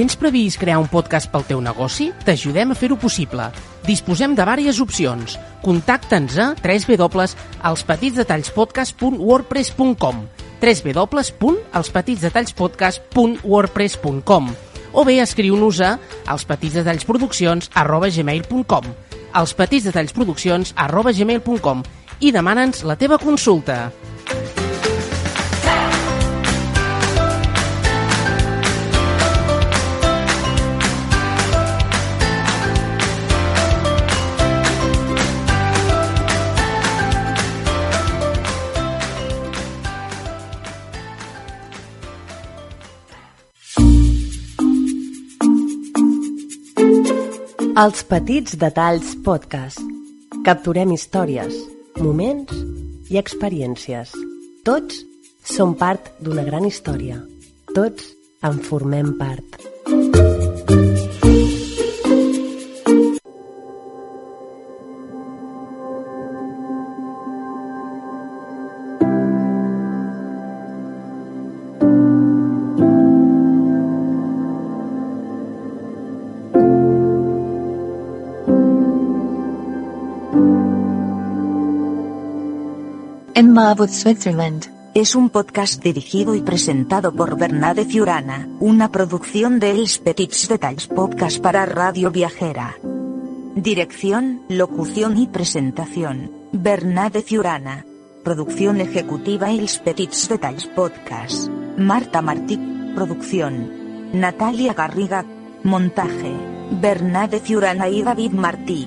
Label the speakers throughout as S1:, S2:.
S1: Tens previst crear un podcast pel teu negoci? T'ajudem a fer-ho possible. Disposem de diverses opcions. Contacta'ns a www.elspetitsdetallspodcast.wordpress.com www.elspetitsdetallspodcast.wordpress.com o bé escriu-nos a elspetitsdetallsproduccions arroba gmail.com elspetitsdetallsproduccions arroba gmail.com i demana'ns la teva consulta.
S2: Els petits detalls podcast. Capturem històries, moments i experiències. Tots som part d'una gran història. Tots en formem part.
S3: En Marwood, Switzerland.
S4: Es un podcast dirigido y presentado por Bernade Fiurana, una producción de Els Petits Detalls Podcast para Radio Viajera. Dirección, locución y presentación, Bernade Fiurana. Producción ejecutiva Els Petits Detalls Podcast. Marta Martí, producción. Natalia Garriga, montaje. Bernade Fiurana y David Martí.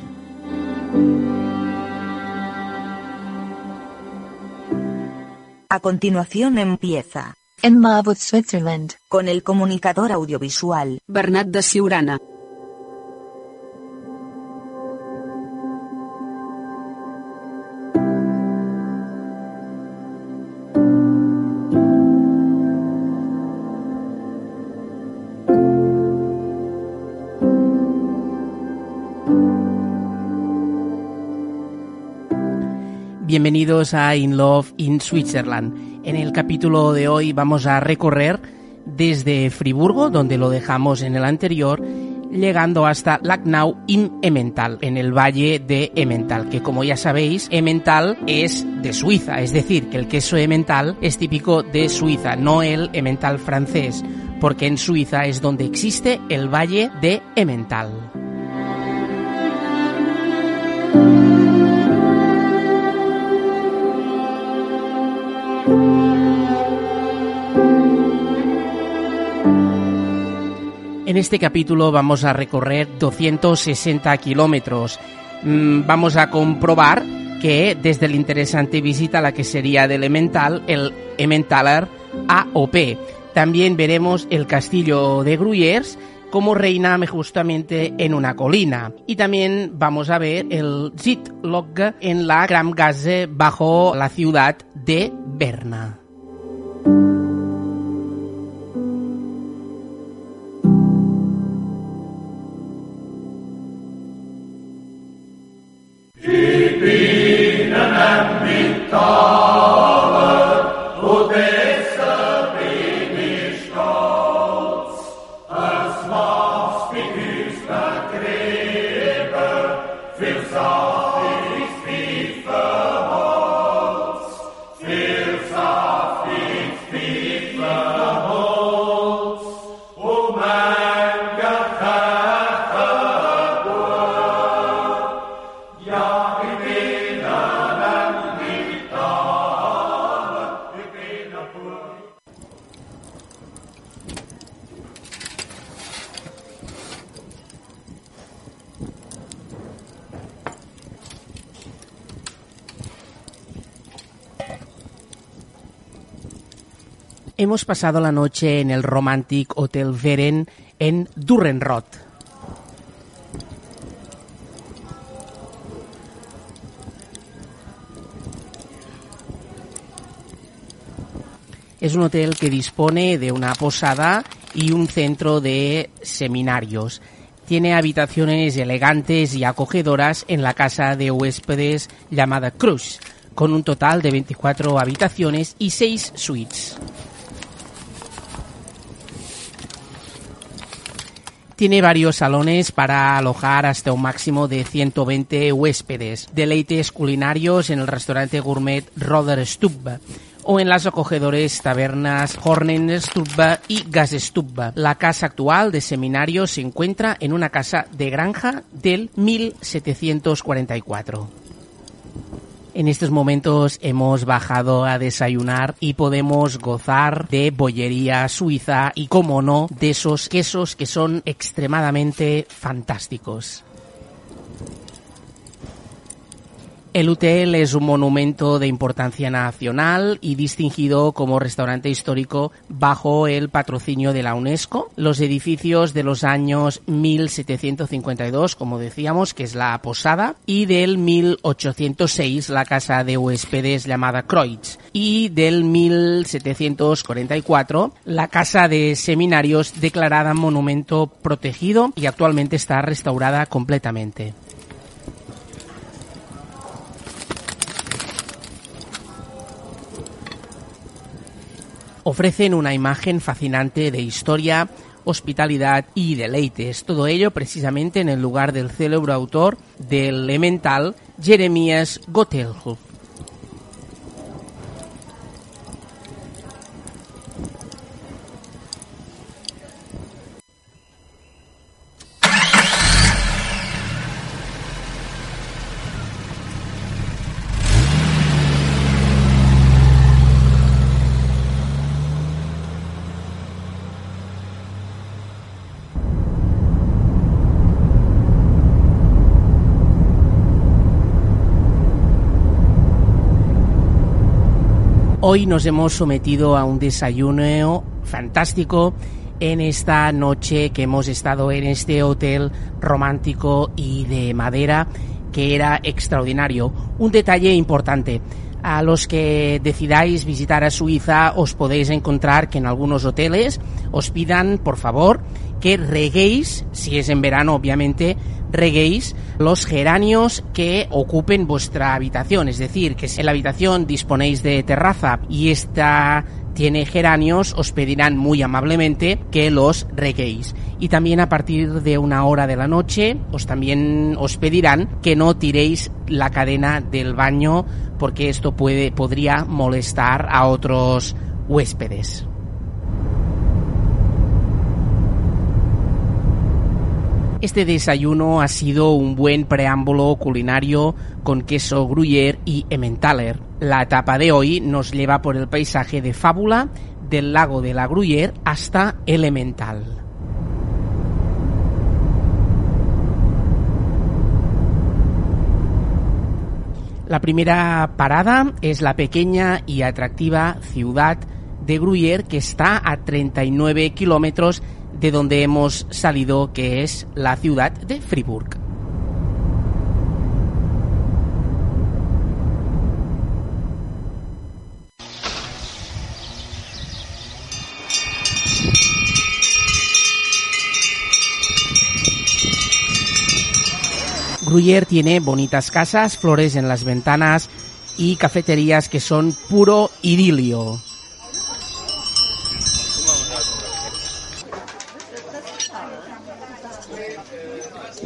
S4: A continuación empieza,
S3: En Marwood, Switzerland.
S4: con el comunicador audiovisual,
S5: Bernat de Siurana.
S1: Bienvenidos a In Love in Switzerland. En el capítulo de hoy vamos a recorrer desde Friburgo, donde lo dejamos en el anterior, llegando hasta Lacknau im Emmental, en el valle de Emmental, que como ya sabéis, Emmental es de Suiza, es decir, que el queso Emmental es típico de Suiza, no el Emmental francés, porque en Suiza es donde existe el valle de Emmental. En este capítulo vamos a recorrer 260 kilómetros. Mm, Vamos a comprobar que desde la interesante visita a la que sería de Elemental, el Emmentaler AOP. También veremos el castillo de Gruyères como reina justamente en una colina. Y también vamos a ver el Zitlog en la Gran Gaze bajo la ciudad de Berna. Hemos pasado la noche en el Romantic Hotel Veren en Durrenrot. Es un hotel que dispone de una posada y un centro de seminarios. Tiene habitaciones elegantes y acogedoras en la casa de huéspedes llamada Cruz, con un total de 24 habitaciones y 6 suites. Tiene varios salones para alojar hasta un máximo de 120 huéspedes, deleites culinarios en el restaurante gourmet Roder Stub o en las acogedores tabernas Hornenstubbe y Gasstubbe. La casa actual de seminario se encuentra en una casa de granja del 1744. En estos momentos hemos bajado a desayunar y podemos gozar de bollería suiza y, como no, de esos quesos que son extremadamente fantásticos. El hotel es un monumento de importancia nacional y distinguido como restaurante histórico bajo el patrocinio de la UNESCO. Los edificios de los años 1752, como decíamos, que es la posada, y del 1806, la casa de huéspedes llamada Kreutz, y del 1744, la casa de seminarios declarada monumento protegido y actualmente está restaurada completamente. Ofrecen una imagen fascinante de historia, hospitalidad y deleites. Todo ello precisamente en el lugar del célebre autor del Elemental, Jeremías Gottelhoff. Hoy nos hemos sometido a un desayuno fantástico en esta noche que hemos estado en este hotel romántico y de madera que era extraordinario. Un detalle importante. A los que decidáis visitar a Suiza os podéis encontrar que en algunos hoteles os pidan, por favor, que reguéis, si es en verano obviamente, reguéis los geranios que ocupen vuestra habitación. Es decir, que si en la habitación disponéis de terraza y esta tiene geranios, os pedirán muy amablemente que los reguéis. Y también a partir de una hora de la noche, os también os pedirán que no tiréis la cadena del baño porque esto puede, podría molestar a otros huéspedes. Este desayuno ha sido un buen preámbulo culinario con queso gruyère y emmentaler. La etapa de hoy nos lleva por el paisaje de fábula del lago de la Gruyère hasta Elemental. La primera parada es la pequeña y atractiva ciudad de Gruyère que está a 39 kilómetros de donde hemos salido, que es la ciudad de Fribourg. Gruyère tiene bonitas casas, flores en las ventanas y cafeterías que son puro idilio.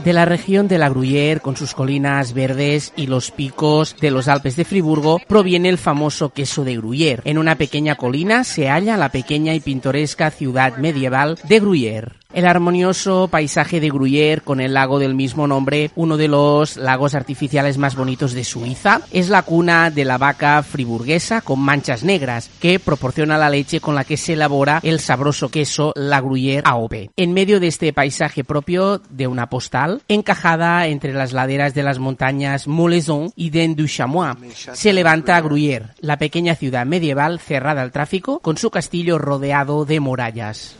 S1: De la región de la Gruyère, con sus colinas verdes y los picos de los Alpes de Friburgo, proviene el famoso queso de Gruyère. En una pequeña colina se halla la pequeña y pintoresca ciudad medieval de Gruyère. El armonioso paisaje de Gruyère con el lago del mismo nombre, uno de los lagos artificiales más bonitos de Suiza, es la cuna de la vaca friburguesa con manchas negras, que proporciona la leche con la que se elabora el sabroso queso la Gruyère AOP. En medio de este paisaje propio de una postal, encajada entre las laderas de las montañas Molaison y Den du Chamois, se levanta Gruyère, la pequeña ciudad medieval cerrada al tráfico, con su castillo rodeado de murallas.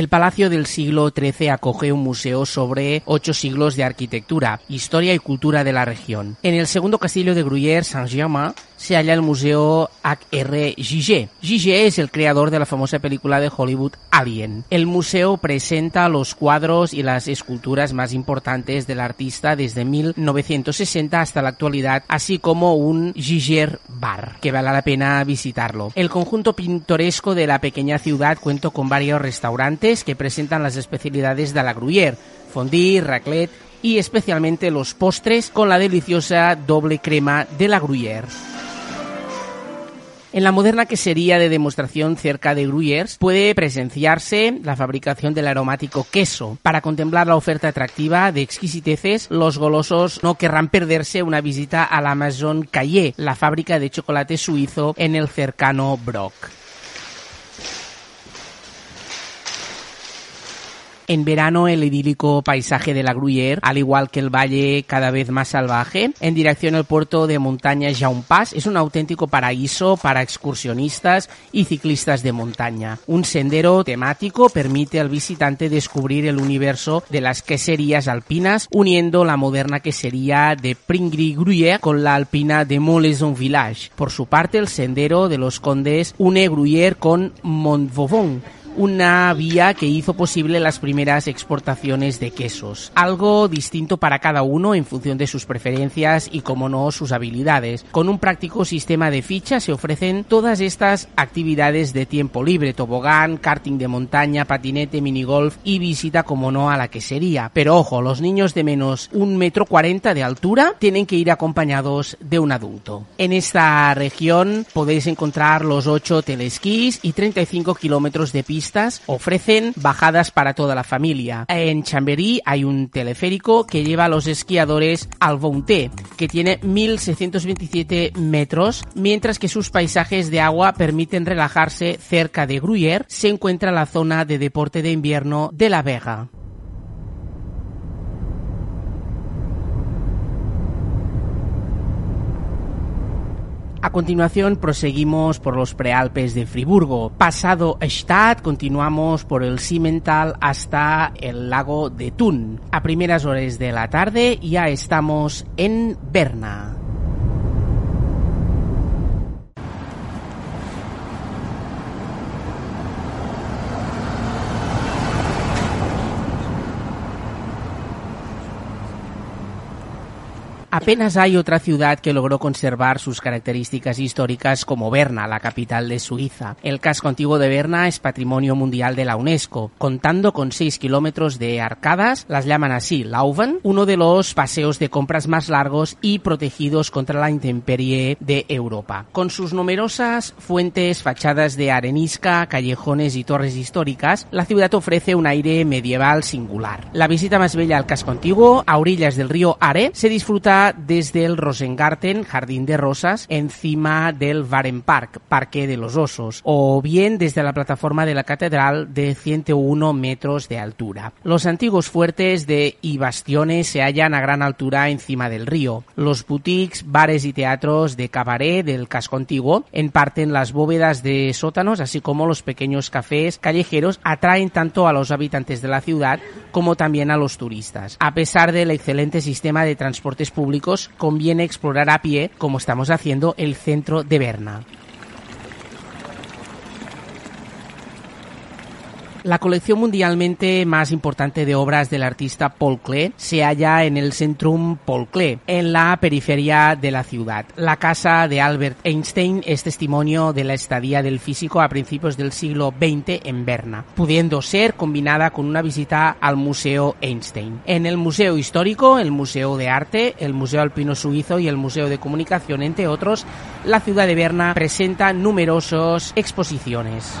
S1: El Palacio del siglo XIII acoge un museo sobre ocho siglos de arquitectura, historia y cultura de la región. En el segundo castillo de Gruyère, Saint-Germain, se halla el Museo H.R. Giger. Giger es el creador de la famosa película de Hollywood Alien. El museo presenta los cuadros y las esculturas más importantes del artista desde 1960 hasta la actualidad, así como un Giger Bar, que vale la pena visitarlo. El conjunto pintoresco de la pequeña ciudad cuenta con varios restaurantes que presentan las especialidades de la Gruyère, fondue, raclette y especialmente los postres con la deliciosa doble crema de la Gruyère. En la moderna quesería de demostración cerca de Gruyères puede presenciarse la fabricación del aromático queso. Para contemplar la oferta atractiva de exquisiteces, los golosos no querrán perderse una visita a la Maison Caillé, la fábrica de chocolate suizo en el cercano Brock. En verano el idílico paisaje de la Gruyère, al igual que el valle cada vez más salvaje, en dirección al puerto de montaña Jaumpàs, es un auténtico paraíso para excursionistas y ciclistas de montaña. Un sendero temático permite al visitante descubrir el universo de las queserías alpinas, uniendo la moderna quesería de Pringry-Gruyère con la alpina de Molaison Village. Por su parte, el sendero de los condes une Gruyère con Montvauban, una vía que hizo posible las primeras exportaciones de quesos. Algo distinto para cada uno en función de sus preferencias y, como no, sus habilidades. Con un práctico sistema de fichas se ofrecen todas estas actividades de tiempo libre, tobogán, karting de montaña, patinete, minigolf y visita, como no, a la quesería. Pero ojo, los niños de menos un metro cuarenta de altura tienen que ir acompañados de un adulto. En esta región podéis encontrar los 8 telesquís y 35 kilómetros de pista ofrecen bajadas para toda la familia. En Chamberí hay un teleférico que lleva a los esquiadores al Bounté, que tiene 1627 metros, mientras que sus paisajes de agua permiten relajarse cerca de Gruyère, se encuentra la zona de deporte de invierno de la Vega. A continuación proseguimos por los prealpes de Friburgo. Pasado Stadt continuamos por el Simmental hasta el lago de Thun. A primeras horas de la tarde ya estamos en Berna. Apenas hay otra ciudad que logró conservar sus características históricas como Berna, la capital de Suiza. El casco antiguo de Berna es patrimonio mundial de la UNESCO, contando con 6 kilómetros de arcadas, las llaman así Lauven, uno de los paseos de compras más largos y protegidos contra la intemperie de Europa. Con sus numerosas fuentes, fachadas de arenisca, callejones y torres históricas, la ciudad ofrece un aire medieval singular. La visita más bella al casco antiguo, a orillas del río Are, se disfruta desde el Rosengarten, Jardín de Rosas, encima del Park, Parque de los Osos, o bien desde la plataforma de la Catedral de 101 metros de altura. Los antiguos fuertes de y bastiones se hallan a gran altura encima del río. Los boutiques, bares y teatros de cabaret del casco antiguo en las bóvedas de sótanos, así como los pequeños cafés callejeros, atraen tanto a los habitantes de la ciudad como también a los turistas. A pesar del excelente sistema de transportes conviene explorar a pie, como estamos haciendo, el centro de Berna. La colección mundialmente más importante de obras del artista Paul Klee se halla en el Centrum Paul Klee, en la periferia de la ciudad. La casa de Albert Einstein es testimonio de la estadía del físico a principios del siglo XX en Berna, pudiendo ser combinada con una visita al Museo Einstein. En el Museo Histórico, el Museo de Arte, el Museo Alpino Suizo y el Museo de Comunicación, entre otros, la ciudad de Berna presenta numerosas exposiciones.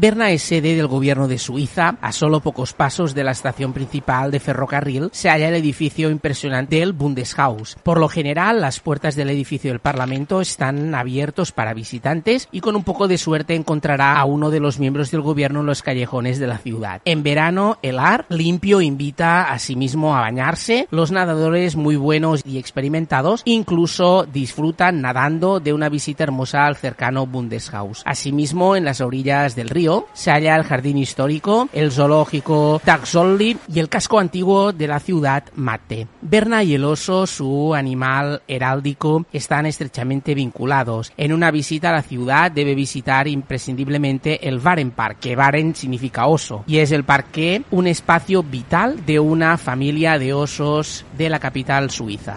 S1: Berna es sede del gobierno de Suiza. A solo pocos pasos de la estación principal de ferrocarril se halla el edificio impresionante del Bundeshaus. Por lo general, las puertas del edificio del Parlamento están abiertos para visitantes y con un poco de suerte encontrará a uno de los miembros del gobierno en los callejones de la ciudad. En verano, el ar limpio invita a sí mismo a bañarse. Los nadadores muy buenos y experimentados incluso disfrutan nadando de una visita hermosa al cercano Bundeshaus. Asimismo, en las orillas del río se halla el jardín histórico, el zoológico Taxolli y el casco antiguo de la ciudad Mate. Berna y el oso, su animal heráldico, están estrechamente vinculados. En una visita a la ciudad debe visitar imprescindiblemente el Varenpark, que Varen significa oso, y es el parque un espacio vital de una familia de osos de la capital suiza.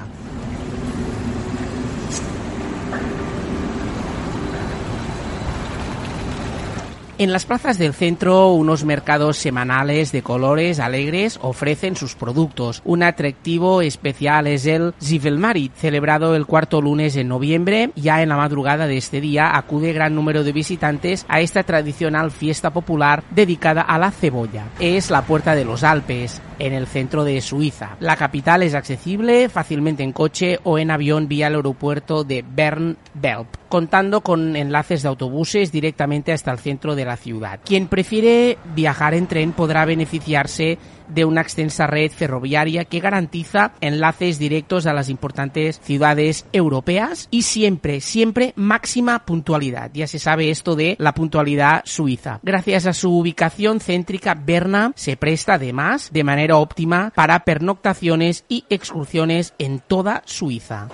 S1: En las plazas del centro, unos mercados semanales de colores alegres ofrecen sus productos. Un atractivo especial es el Zivelmarit, celebrado el cuarto lunes de noviembre. Ya en la madrugada de este día acude gran número de visitantes a esta tradicional fiesta popular dedicada a la cebolla. Es la puerta de los Alpes, en el centro de Suiza. La capital es accesible fácilmente en coche o en avión vía el aeropuerto de Bern-Belp, contando con enlaces de autobuses directamente hasta el centro de la ciudad. Quien prefiere viajar en tren podrá beneficiarse de una extensa red ferroviaria que garantiza enlaces directos a las importantes ciudades europeas y siempre, siempre máxima puntualidad. Ya se sabe esto de la puntualidad suiza. Gracias a su ubicación céntrica, Berna se presta además de manera óptima para pernoctaciones y excursiones en toda Suiza.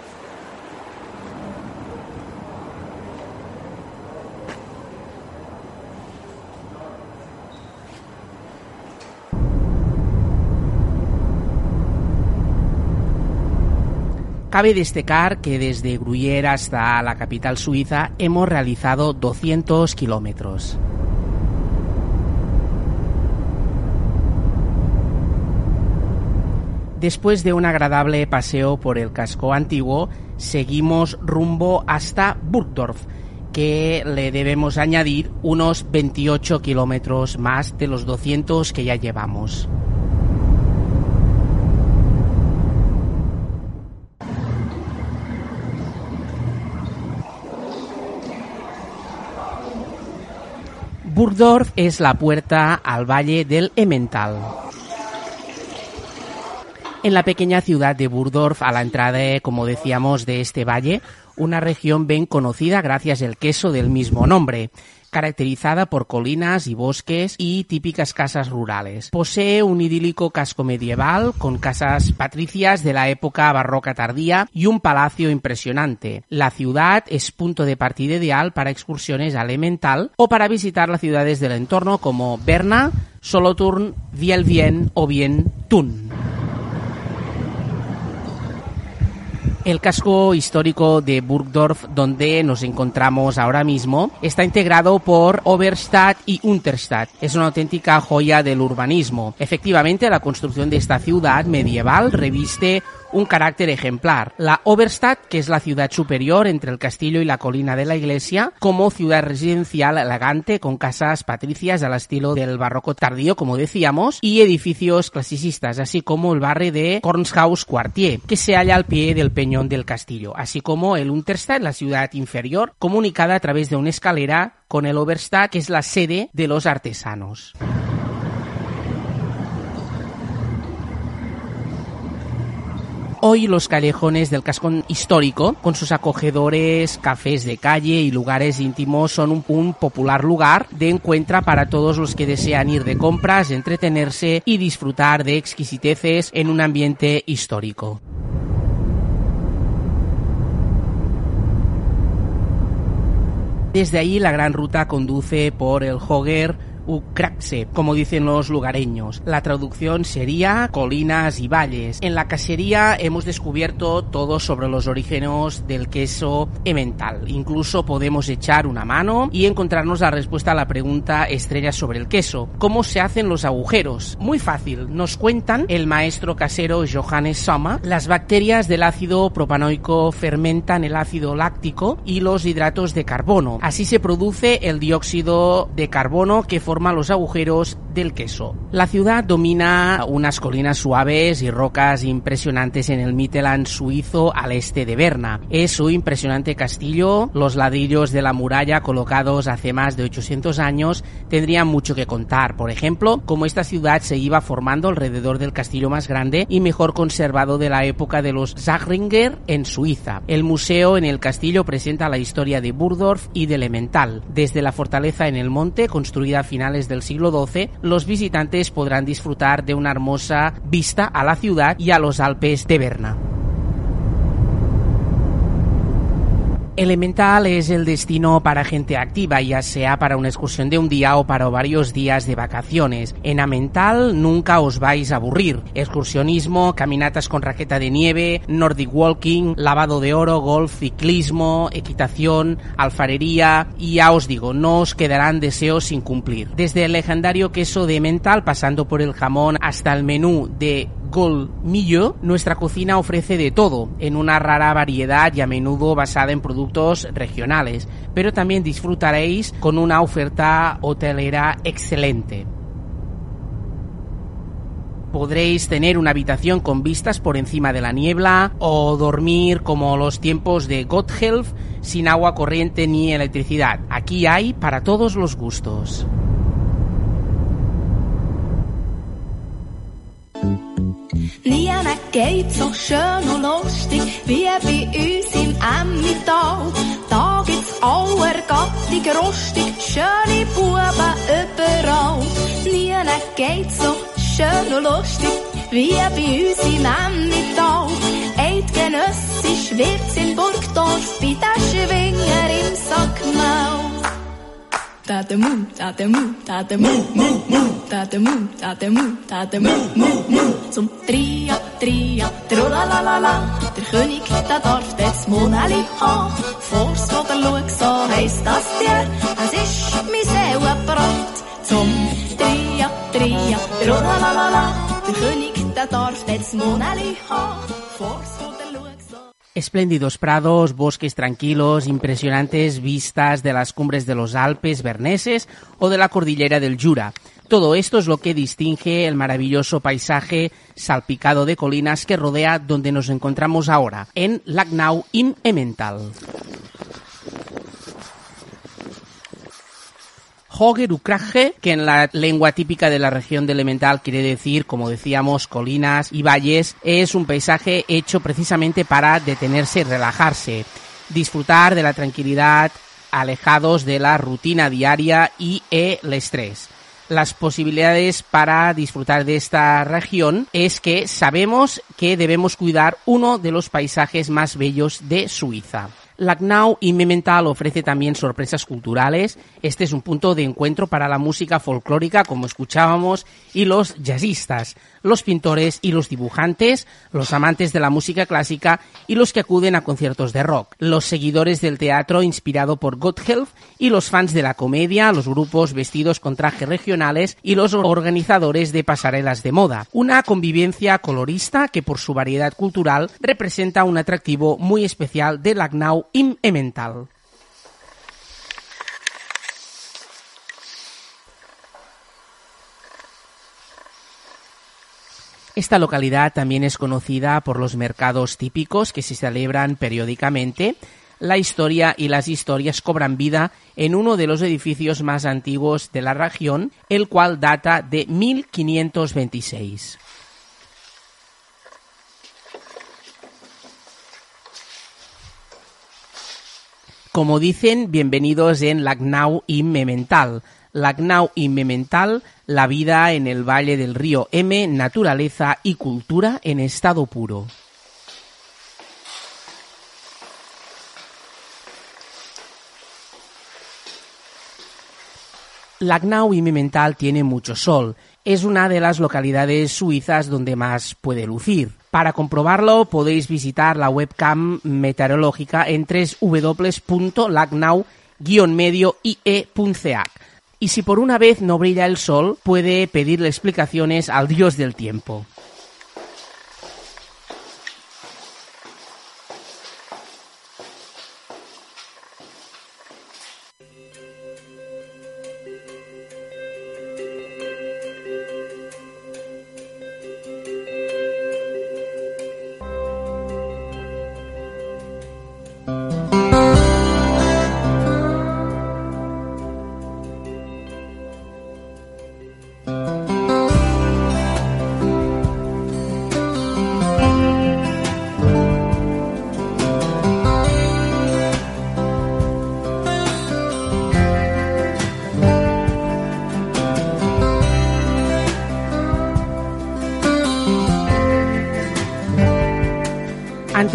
S1: Cabe destacar que desde Gruyère hasta la capital suiza hemos realizado 200 kilómetros. Después de un agradable paseo por el casco antiguo, seguimos rumbo hasta Burgdorf, que le debemos añadir unos 28 kilómetros más de los 200 que ya llevamos. Burgdorf es la puerta al valle del Emmental. En la pequeña ciudad de Burgdorf, a la entrada, como decíamos, de este valle, una región bien conocida gracias al queso del mismo nombre caracterizada por colinas y bosques y típicas casas rurales. Posee un idílico casco medieval con casas patricias de la época barroca tardía y un palacio impresionante. La ciudad es punto de partida ideal para excursiones al Emmental o para visitar las ciudades del entorno como Berna, Solothurn, Vielvien o bien Thun. El casco histórico de Burgdorf, donde nos encontramos ahora mismo, está integrado por Oberstadt y Unterstadt. Es una auténtica joya del urbanismo. Efectivamente, la construcción de esta ciudad medieval reviste un carácter ejemplar. La Oberstadt, que es la ciudad superior entre el castillo y la colina de la iglesia, como ciudad residencial elegante con casas patricias al estilo del barroco tardío, como decíamos, y edificios clasicistas, así como el barrio de Kornshaus Quartier, que se halla al pie del peñón del castillo, así como el Unterstadt, la ciudad inferior, comunicada a través de una escalera con el Oberstadt, que es la sede de los artesanos. Hoy los callejones del cascón histórico, con sus acogedores, cafés de calle y lugares íntimos, son un, popular lugar de encuentro para todos los que desean ir de compras, entretenerse y disfrutar de exquisiteces en un ambiente histórico. Desde ahí la gran ruta conduce por el Hoger, Ukrakse, como dicen los lugareños. La traducción sería colinas y valles. En la casería hemos descubierto todo sobre los orígenes del queso emmental. Incluso podemos echar una mano y encontrarnos la respuesta a la pregunta estrella sobre el queso. ¿Cómo se hacen los agujeros? Muy fácil. Nos cuentan el maestro casero Johannes Sommer. Las bacterias del ácido propanoico fermentan el ácido láctico y los hidratos de carbono. Así se produce el dióxido de carbono que forma los agujeros del queso. La ciudad domina unas colinas suaves y rocas impresionantes en el Mittelland suizo al este de Berna. Es su impresionante castillo, los ladrillos de la muralla colocados hace más de 800 años tendrían mucho que contar. Por ejemplo, cómo esta ciudad se iba formando alrededor del castillo más grande y mejor conservado de la época de los Zachringer en Suiza. El museo en el castillo presenta la historia de Burdorf y de Elemental. Desde la fortaleza en el monte, construida a finales del siglo XII, los visitantes podrán disfrutar de una hermosa vista a la ciudad y a los Alpes de Berna. Elemental es el destino para gente activa, ya sea para una excursión de un día o para varios días de vacaciones. En Amental nunca os vais a aburrir. Excursionismo, caminatas con raqueta de nieve, Nordic Walking, lavado de oro, golf, ciclismo, equitación, alfarería y ya os digo, no os quedarán deseos sin cumplir. Desde el legendario queso de Mental pasando por el jamón hasta el menú de Golmillo, nuestra cocina ofrece de todo, en una rara variedad y a menudo basada en productos regionales, pero también disfrutaréis con una oferta hotelera excelente. Podréis tener una habitación con vistas por encima de la niebla o dormir como los tiempos de Gotthelf sin agua corriente ni electricidad. Aquí hay para todos los gustos.
S5: Niemand geht so schön und lustig wie bei uns im Emmental. Da gibt's aller Gattung rustig, schöne Buben überall. Niemand geht so schön und lustig wie bei uns im Emmental. Eidgenössisch wird's in Burgdorf bei den Schwinger im Sackmaul that the moon, that the moon, that the moon, moon, moon, that the moon, that the moon, that the moon, moon, moon. Zum Tria, Tria, Trulalalala, der König, der darf das Moneli haben. Vors oder schau, so heisst das dir. es ist mein Seelenbrand. Zum Tria, Tria, Trulalalala, der König, der darf das Moneli haben. Vors
S1: Espléndidos prados, bosques tranquilos, impresionantes vistas de las cumbres de los Alpes berneses o de la cordillera del Jura. Todo esto es lo que distingue el maravilloso paisaje salpicado de colinas que rodea donde nos encontramos ahora, en Lagnau im Emmental. Hogerukraje, que en la lengua típica de la región de Elemental quiere decir, como decíamos, colinas y valles, es un paisaje hecho precisamente para detenerse relajarse, disfrutar de la tranquilidad, alejados de la rutina diaria y el estrés. Las posibilidades para disfrutar de esta región es que sabemos que debemos cuidar uno de los paisajes más bellos de Suiza. Lagnau y Memental ofrece también sorpresas culturales. Este es un punto de encuentro para la música folclórica, como escuchábamos, y los jazzistas, los pintores y los dibujantes, los amantes de la música clásica y los que acuden a conciertos de rock, los seguidores del teatro inspirado por Gotthelf y los fans de la comedia, los grupos vestidos con trajes regionales y los organizadores de pasarelas de moda. Una convivencia colorista que por su variedad cultural representa un atractivo muy especial de Lagnau Emmental. Esta localidad también es conocida por los mercados típicos que se celebran periódicamente. La historia y las historias cobran vida en uno de los edificios más antiguos de la región, el cual data de 1526. Como dicen, bienvenidos en Lagnau y Memental. Lagnau y Memental, la vida en el valle del río M, naturaleza y cultura en estado puro. Lagnau y Memental tiene mucho sol. Es una de las localidades suizas donde más puede lucir. Para comprobarlo podéis visitar la webcam meteorológica en www.lagnau-medio-ie.ch. Y si por una vez no brilla el sol, puede pedirle explicaciones al dios del tiempo.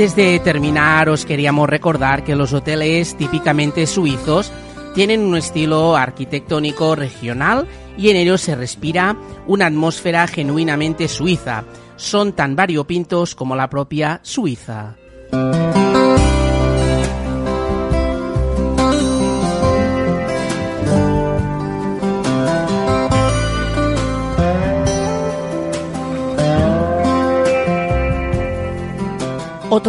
S1: Antes de terminar, os queríamos recordar que los hoteles típicamente suizos tienen un estilo arquitectónico regional y en ellos se respira una atmósfera genuinamente suiza. Son tan variopintos como la propia Suiza.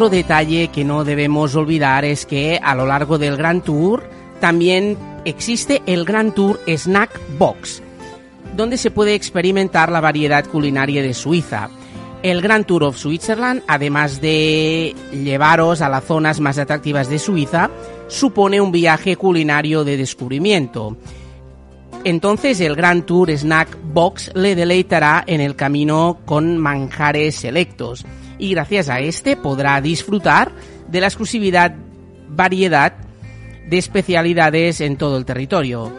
S1: Otro detalle que no debemos olvidar es que a lo largo del Grand Tour también existe el Grand Tour Snack Box, donde se puede experimentar la variedad culinaria de Suiza. El Grand Tour of Switzerland, además de llevaros a las zonas más atractivas de Suiza, supone un viaje culinario de descubrimiento. Entonces el Grand Tour Snack Box le deleitará en el camino con manjares selectos y gracias a este podrá disfrutar de la exclusividad variedad de especialidades en todo el territorio.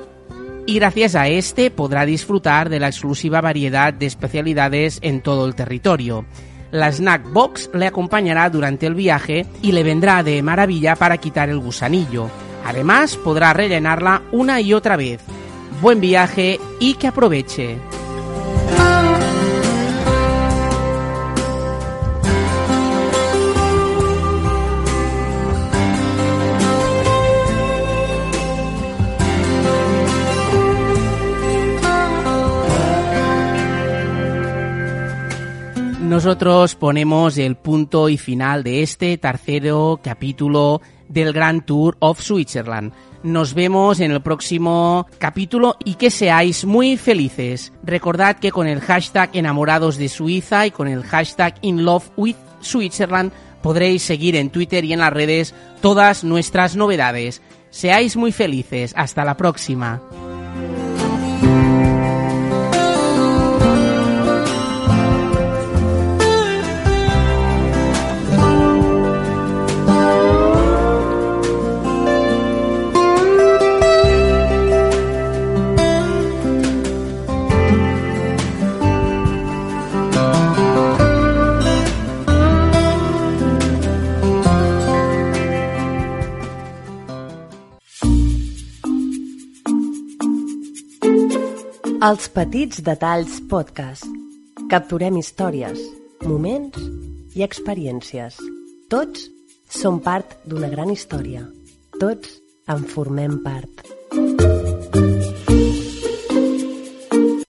S1: Y gracias a este podrá disfrutar de la exclusiva variedad de especialidades en todo el territorio. La Snack Box le acompañará durante el viaje y le vendrá de maravilla para quitar el gusanillo. Además, podrá rellenarla una y otra vez. Buen viaje y que aproveche. Nosotros ponemos el punto y final de este tercero capítulo del Grand Tour of Switzerland. Nos vemos en el próximo capítulo y que seáis muy felices. Recordad que con el hashtag enamorados de Suiza y con el hashtag in love with Switzerland podréis seguir en Twitter y en las redes todas nuestras novedades. Seáis muy felices. Hasta la próxima.
S2: Els petits detalls podcast. Capturem històries, moments i experiències. Tots som part d'una gran història. Tots en formem part.